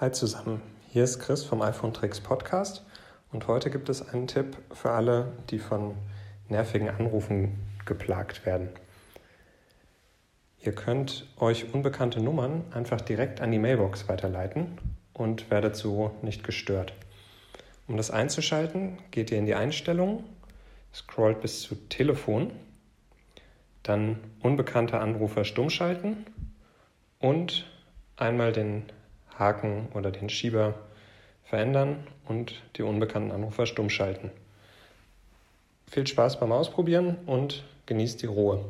Hi zusammen, hier ist Chris vom iPhone Tricks Podcast und heute gibt es einen Tipp für alle, die von nervigen Anrufen geplagt werden. Ihr könnt euch unbekannte Nummern einfach direkt an die Mailbox weiterleiten und werdet so nicht gestört. Um das einzuschalten, geht ihr in die Einstellungen, scrollt bis zu Telefon, dann unbekannte Anrufer stumm schalten und einmal den Haken oder den Schieber verändern und die unbekannten Anrufer stumm schalten. Viel Spaß beim Ausprobieren und genießt die Ruhe.